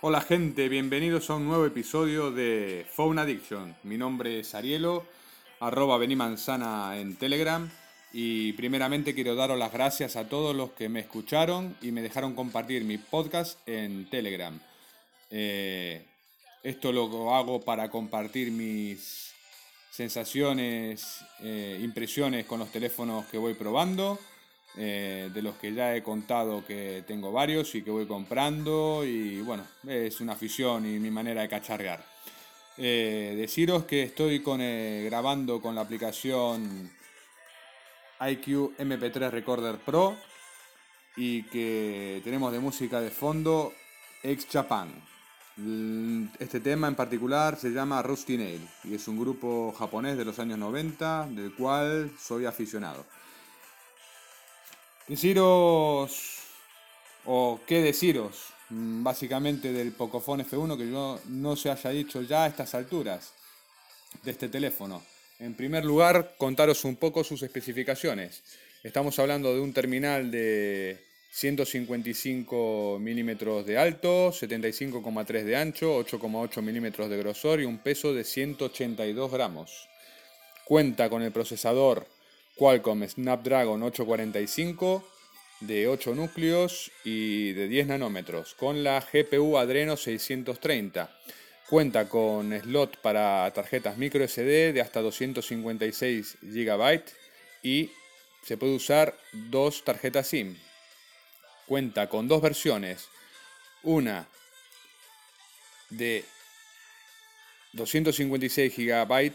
Hola gente, bienvenidos a un nuevo episodio de Phone Addiction. Mi nombre es Arielo, arroba Benimanzana en Telegram y primeramente quiero daros las gracias a todos los que me escucharon y me dejaron compartir mi podcast en Telegram. Eh, esto lo hago para compartir mis sensaciones, eh, impresiones con los teléfonos que voy probando eh, de los que ya he contado que tengo varios y que voy comprando y bueno, es una afición y mi manera de cachargar. Eh, deciros que estoy con, eh, grabando con la aplicación IQ MP3 Recorder Pro y que tenemos de música de fondo Ex Japan. Este tema en particular se llama Rusty Nail y es un grupo japonés de los años 90 del cual soy aficionado. Deciros, o qué deciros, mm, básicamente del Pocophone F1 que yo no se haya dicho ya a estas alturas de este teléfono. En primer lugar, contaros un poco sus especificaciones. Estamos hablando de un terminal de 155 milímetros de alto, 75,3 de ancho, 8,8 milímetros de grosor y un peso de 182 gramos. Cuenta con el procesador Qualcomm Snapdragon 845 de 8 núcleos y de 10 nanómetros, con la GPU Adreno 630. Cuenta con slot para tarjetas micro SD de hasta 256 GB y se puede usar dos tarjetas SIM. Cuenta con dos versiones, una de 256 GB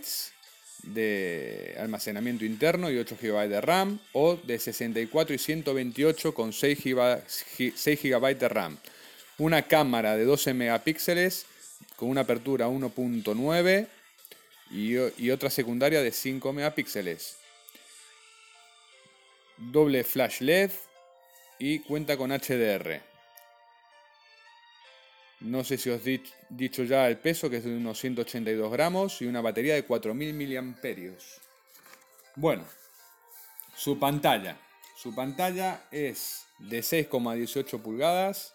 de almacenamiento interno y 8 GB de RAM o de 64 y 128 con 6 GB, de RAM. Una cámara de 12 megapíxeles con una apertura 1.9 y, y otra secundaria de 5 megapíxeles. Doble flash LED y cuenta con HDR. No sé si os he dicho ya el peso, que es de unos 182 gramos y una batería de 4000 miliamperios. Bueno, su pantalla. Su pantalla es de 6,18 pulgadas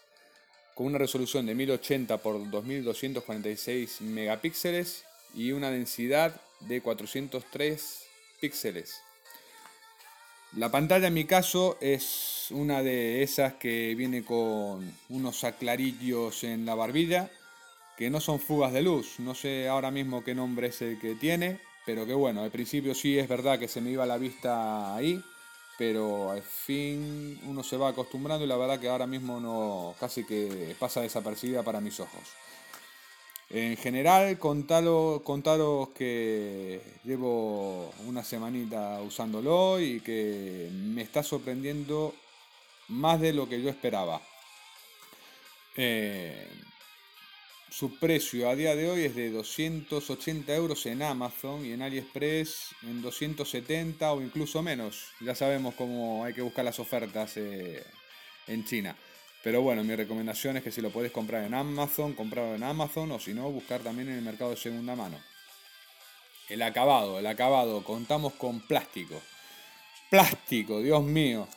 con una resolución de 1080 x 2246 megapíxeles y una densidad de 403 píxeles. La pantalla en mi caso es una de esas que viene con unos aclarillos en la barbilla que no son fugas de luz. No sé ahora mismo qué nombre es el que tiene, pero que bueno, al principio sí es verdad que se me iba la vista ahí, pero al fin uno se va acostumbrando y la verdad que ahora mismo no casi que pasa desapercibida para mis ojos. En general, contaros, contaros que llevo una semanita usándolo y que me está sorprendiendo más de lo que yo esperaba. Eh, su precio a día de hoy es de 280 euros en Amazon y en AliExpress en 270 o incluso menos. Ya sabemos cómo hay que buscar las ofertas eh, en China. Pero bueno, mi recomendación es que si lo puedes comprar en Amazon, comprarlo en Amazon o si no, buscar también en el mercado de segunda mano. El acabado, el acabado, contamos con plástico. Plástico, Dios mío,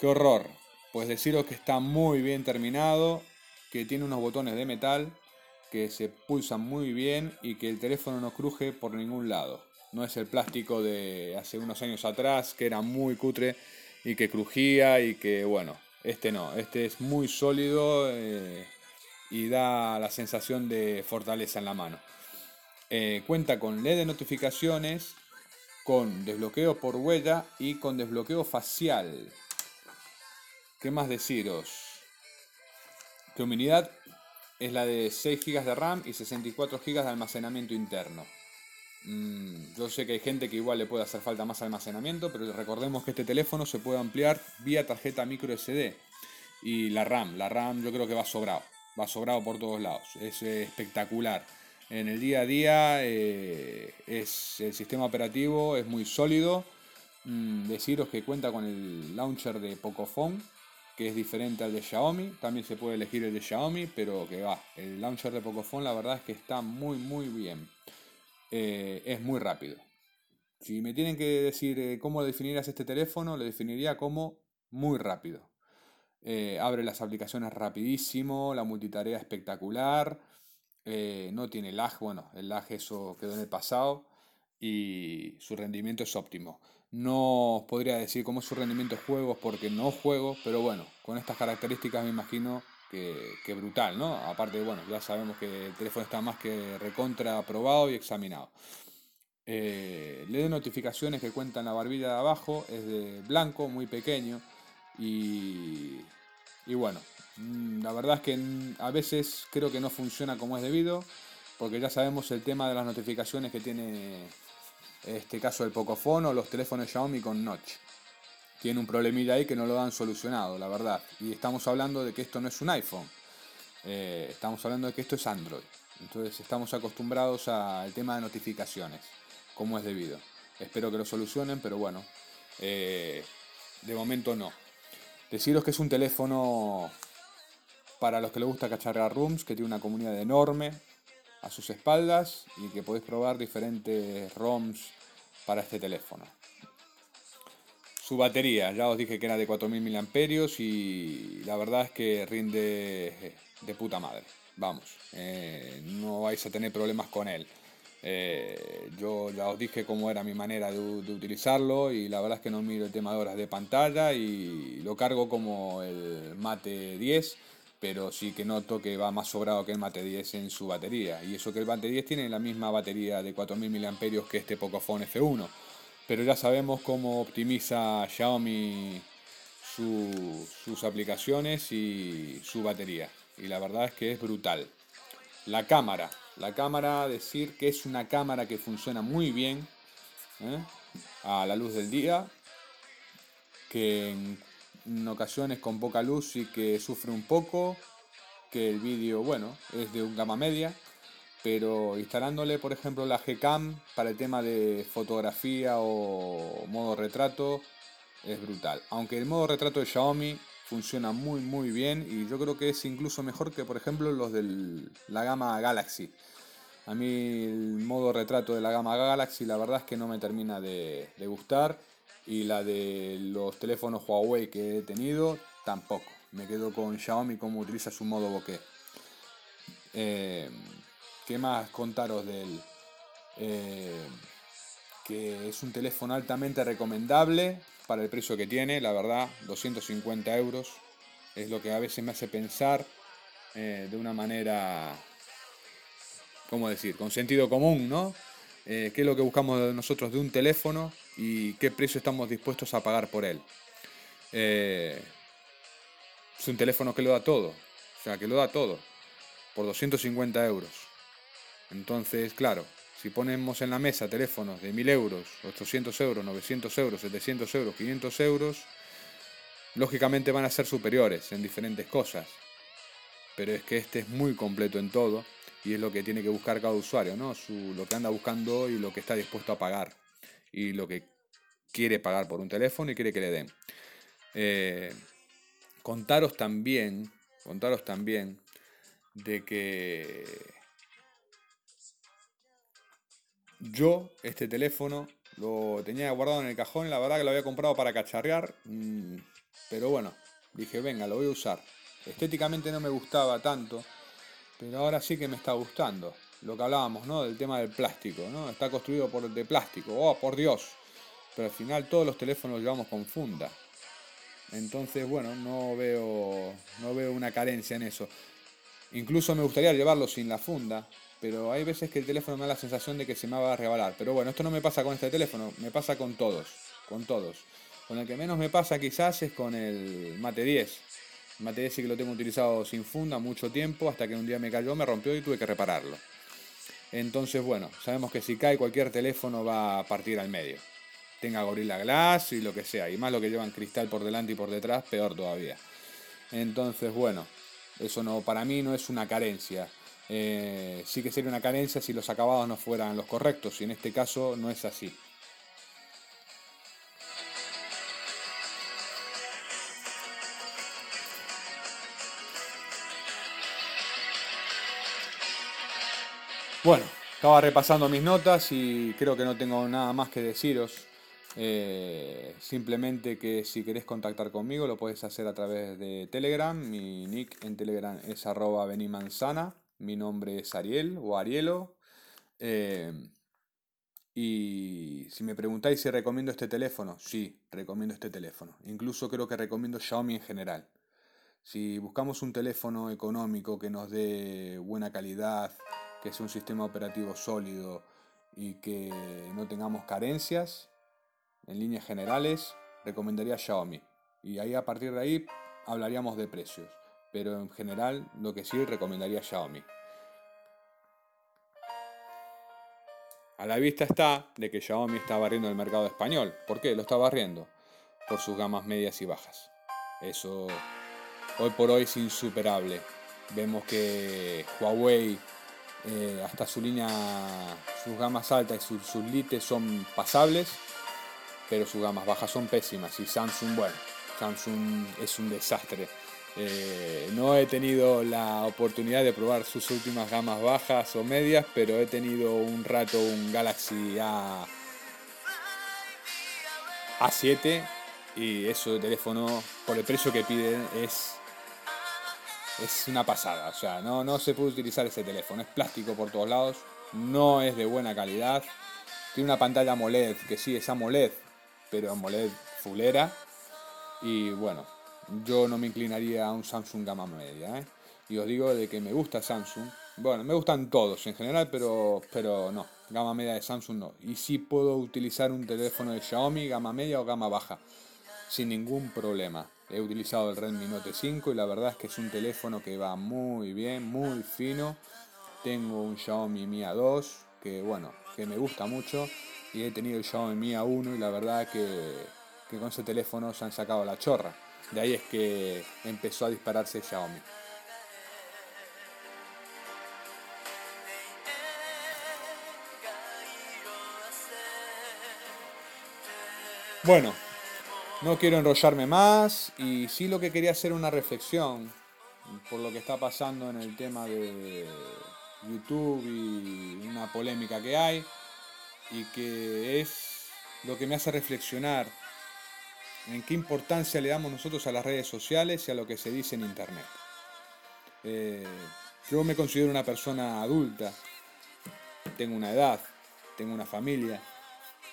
qué horror. Pues deciros que está muy bien terminado, que tiene unos botones de metal que se pulsan muy bien y que el teléfono no cruje por ningún lado. No es el plástico de hace unos años atrás que era muy cutre y que crujía y que bueno, este no, este es muy sólido eh, y da la sensación de fortaleza en la mano. Eh, cuenta con LED de notificaciones, con desbloqueo por huella y con desbloqueo facial. ¿Qué más deciros? Que unidad es la de 6 GB de RAM y 64 GB de almacenamiento interno. Mm, yo sé que hay gente que igual le puede hacer falta más almacenamiento, pero recordemos que este teléfono se puede ampliar vía tarjeta micro SD. Y la RAM, la RAM yo creo que va sobrado, va sobrado por todos lados. Es espectacular. En el día a día eh, es, el sistema operativo es muy sólido. Mm, deciros que cuenta con el launcher de Pocophone, que es diferente al de Xiaomi. También se puede elegir el de Xiaomi, pero que va. El launcher de Pocophone la verdad es que está muy muy bien. Eh, es muy rápido. Si me tienen que decir eh, cómo definirás este teléfono, lo definiría como muy rápido. Eh, abre las aplicaciones rapidísimo, la multitarea espectacular, no tiene lag, bueno, el lag eso quedó en el pasado y su rendimiento es óptimo. No podría decir cómo es su rendimiento de juegos porque no juego, pero bueno, con estas características me imagino que, brutal, ¿no? Aparte, bueno, ya sabemos que el teléfono está más que recontra aprobado y examinado. Eh, le doy notificaciones que cuentan la barbilla de abajo, es de blanco, muy pequeño y y bueno, mm, la verdad es que a veces creo que no funciona como es debido, porque ya sabemos el tema de las notificaciones que tiene este caso el Pocophone o los teléfonos Xiaomi con Notch. Tiene un problemilla ahí que no lo han solucionado, la verdad. Y estamos hablando de que esto no es un iPhone. Eh, estamos hablando de que esto es Android. Entonces estamos acostumbrados al tema de notificaciones, como es debido. Espero que lo solucionen, pero bueno, eh, de momento no. Deciros que es un teléfono para los que les gusta cacharrear rooms, que tiene una comunidad enorme a sus espaldas y que podéis probar diferentes ROMs para este teléfono. Su batería, ya os dije que era de 4000 mAh y la verdad es que rinde de puta madre. Vamos, eh, no vais a tener problemas con él. Eh, yo ya os dije cómo era mi manera de, utilizarlo y la verdad es que no miro el tema de horas de pantalla y lo cargo como el Mate 10, pero sí que noto que va más sobrado que el Mate 10 en su batería. Y eso que el Mate 10 tiene la misma batería de 4000 mAh que este Pocophone F1. Pero ya sabemos cómo optimiza Xiaomi sus aplicaciones y su batería. Y la verdad es que es brutal. La cámara, la cámara, decir que es una cámara que funciona muy bien ¿eh? a la luz del día, que en, ocasiones con poca luz sí que sufre un poco, que el vídeo, bueno, es de un gama media, pero instalándole, por ejemplo, la Gcam para el tema de fotografía o modo retrato, es brutal. Aunque el modo retrato de Xiaomi funciona muy muy bien y yo creo que es incluso mejor que por ejemplo los de la gama Galaxy. A mí el modo retrato de la gama Galaxy la verdad es que no me termina de, gustar y la de los teléfonos Huawei que he tenido tampoco. Me quedo con Xiaomi como utiliza su modo bokeh. Eh, ¿Qué más contaros de él? Eh, que es un teléfono altamente recomendable para el precio que tiene, la verdad, 250 euros es lo que a veces me hace pensar eh, de una manera, ¿cómo decir?, con sentido común, ¿no? Eh, ¿Qué es lo que buscamos nosotros de un teléfono y qué precio estamos dispuestos a pagar por él? Es un teléfono que lo da todo, o sea, que lo da todo, por 250 euros. Entonces, claro, si ponemos en la mesa teléfonos de 1000 euros, 800 euros, 900 euros, 700 euros, 500 euros, lógicamente van a ser superiores en diferentes cosas. Pero es que este es muy completo en todo y es lo que tiene que buscar cada usuario, ¿no? lo que anda buscando y lo que está dispuesto a pagar y lo que quiere pagar por un teléfono y quiere que le den. Eh, contaros también, contaros también de que yo, este teléfono, lo tenía guardado en el cajón, la verdad que lo había comprado para cacharrear, mm, pero bueno, dije, venga, lo voy a usar. Estéticamente no me gustaba tanto, pero ahora sí que me está gustando. Lo que hablábamos, ¿no? Del tema del plástico, ¿no? Está construido por, de plástico, oh, por Dios. Pero al final todos los teléfonos los llevamos con funda. Entonces, bueno, no veo, no veo una carencia en eso. Incluso me gustaría llevarlo sin la funda, pero hay veces que el teléfono me da la sensación de que se me va a rebalar. Pero bueno, esto no me pasa con este teléfono, me pasa con todos, con todos. Con el que menos me pasa quizás es con el Mate 10. El Mate 10 sí que lo tengo utilizado sin funda mucho tiempo, hasta que un día me cayó, me rompió y tuve que repararlo. Entonces, bueno, sabemos que si cae cualquier teléfono va a partir al medio. Tenga Gorilla Glass y lo que sea. Y más lo que llevan cristal por delante y por detrás, peor todavía. Entonces, bueno, eso no, para mí no es una carencia. Eh, sí que sería una carencia si los acabados no fueran los correctos, y en este caso no es así. Bueno, estaba repasando mis notas y creo que no tengo nada más que deciros Eh, simplemente que si querés contactar conmigo lo puedes hacer a través de Telegram. Mi nick en Telegram es arroba benimanzana. Mi nombre es Ariel o Arielo. Eh, y si me preguntáis si recomiendo este teléfono, sí, recomiendo este teléfono. Incluso creo que recomiendo Xiaomi en general. Si buscamos un teléfono económico que nos dé buena calidad, que sea un sistema operativo sólido y que no tengamos carencias, en líneas generales, recomendaría Xiaomi. Y ahí a partir de ahí hablaríamos de precios. Pero en general, lo que sí recomendaría Xiaomi. A la vista está de que Xiaomi está barriendo el mercado español. ¿Por qué? Lo está barriendo. Por sus gamas medias y bajas. Eso hoy por hoy es insuperable. Vemos que Huawei, eh, hasta su línea, sus gamas altas y sus, sus lites son pasables pero sus gamas bajas son pésimas. Y Samsung, bueno, Samsung es un desastre. Eh, no he tenido la oportunidad de probar sus últimas gamas bajas o medias, pero he tenido un rato un Galaxy A, A7 y eso de teléfono, por el precio que piden, es, es una pasada. O sea, no, no se puede utilizar ese teléfono. Es plástico por todos lados, no es de buena calidad. Tiene una pantalla AMOLED, que sí es AMOLED, pero AMOLED fulera. Y bueno, yo no me inclinaría a un Samsung gama media. ¿eh? Y os digo de que me gusta Samsung. Bueno, me gustan todos en general, pero, pero no, gama media de Samsung no. Y sí puedo utilizar un teléfono de Xiaomi, gama media o gama baja, sin ningún problema. He utilizado el Redmi Note 5 y la verdad es que es un teléfono que va muy bien, muy fino. Tengo un Xiaomi Mi A2 que bueno, que me gusta mucho y he tenido el Xiaomi Mi A1 y la verdad que, con ese teléfono se han sacado la chorra. De ahí es que empezó a dispararse Xiaomi. Bueno, no quiero enrollarme más y sí lo que quería hacer una reflexión por lo que está pasando en el tema de YouTube y una polémica que hay y que es lo que me hace reflexionar en qué importancia le damos nosotros a las redes sociales y a lo que se dice en Internet. Eh, yo me considero una persona adulta, tengo una edad, tengo una familia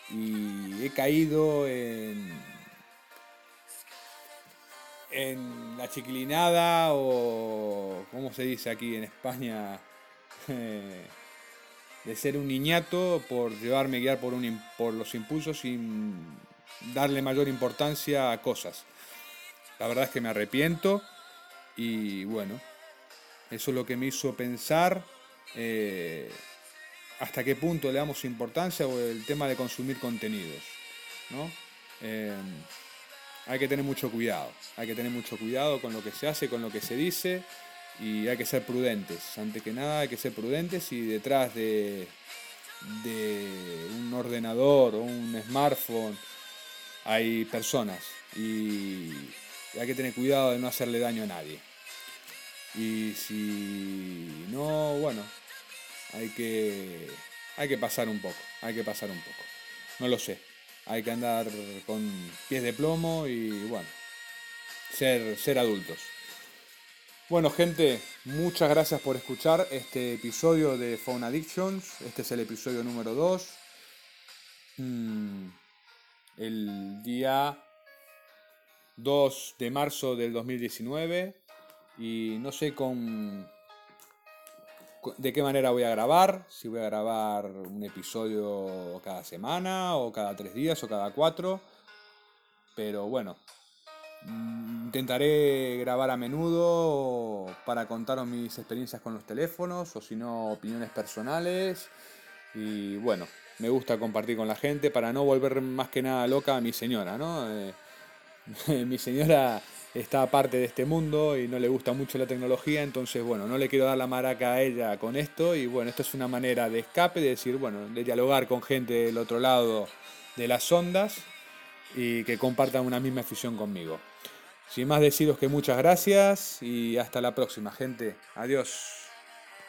y he caído en, en la chiquilinada o, ¿cómo se dice aquí en España? Eh, de ser un niñato por llevarme guiar por, un, por los impulsos sin darle mayor importancia a cosas. La verdad es que me arrepiento y bueno, eso es lo que me hizo pensar eh, hasta qué punto le damos importancia o el tema de consumir contenidos. Eh, hay que tener mucho cuidado, hay que tener mucho cuidado con lo que se hace, con lo que se dice y hay que ser prudentes. Antes que nada hay que ser prudentes y detrás de, de un ordenador o un smartphone hay personas y hay que tener cuidado de no hacerle daño a nadie. Y si no, bueno, hay que, hay que pasar un poco, hay que pasar un poco. No lo sé, hay que andar con pies de plomo y bueno, ser, ser adultos. Bueno, gente, muchas gracias por escuchar este episodio de Phone Addictions. Este es el episodio número 2. Mm, el día 2 de marzo del 2019. Y no sé con de qué manera voy a grabar. Si voy a grabar un episodio cada semana, o cada tres días, o cada cuatro. Pero bueno, Mm, intentaré grabar a menudo para contaros mis experiencias con los teléfonos o si no opiniones personales. Y bueno, me gusta compartir con la gente para no volver más que nada loca a mi señora, ¿no? Eh, mi señora está aparte de este mundo y no le gusta mucho la tecnología, entonces bueno, no le quiero dar la maraca a ella con esto y bueno, esto es una manera de escape, de decir, bueno, de dialogar con gente del otro lado de las ondas y que compartan una misma afición conmigo. Sin más deciros que muchas gracias y hasta la próxima, gente. Adiós.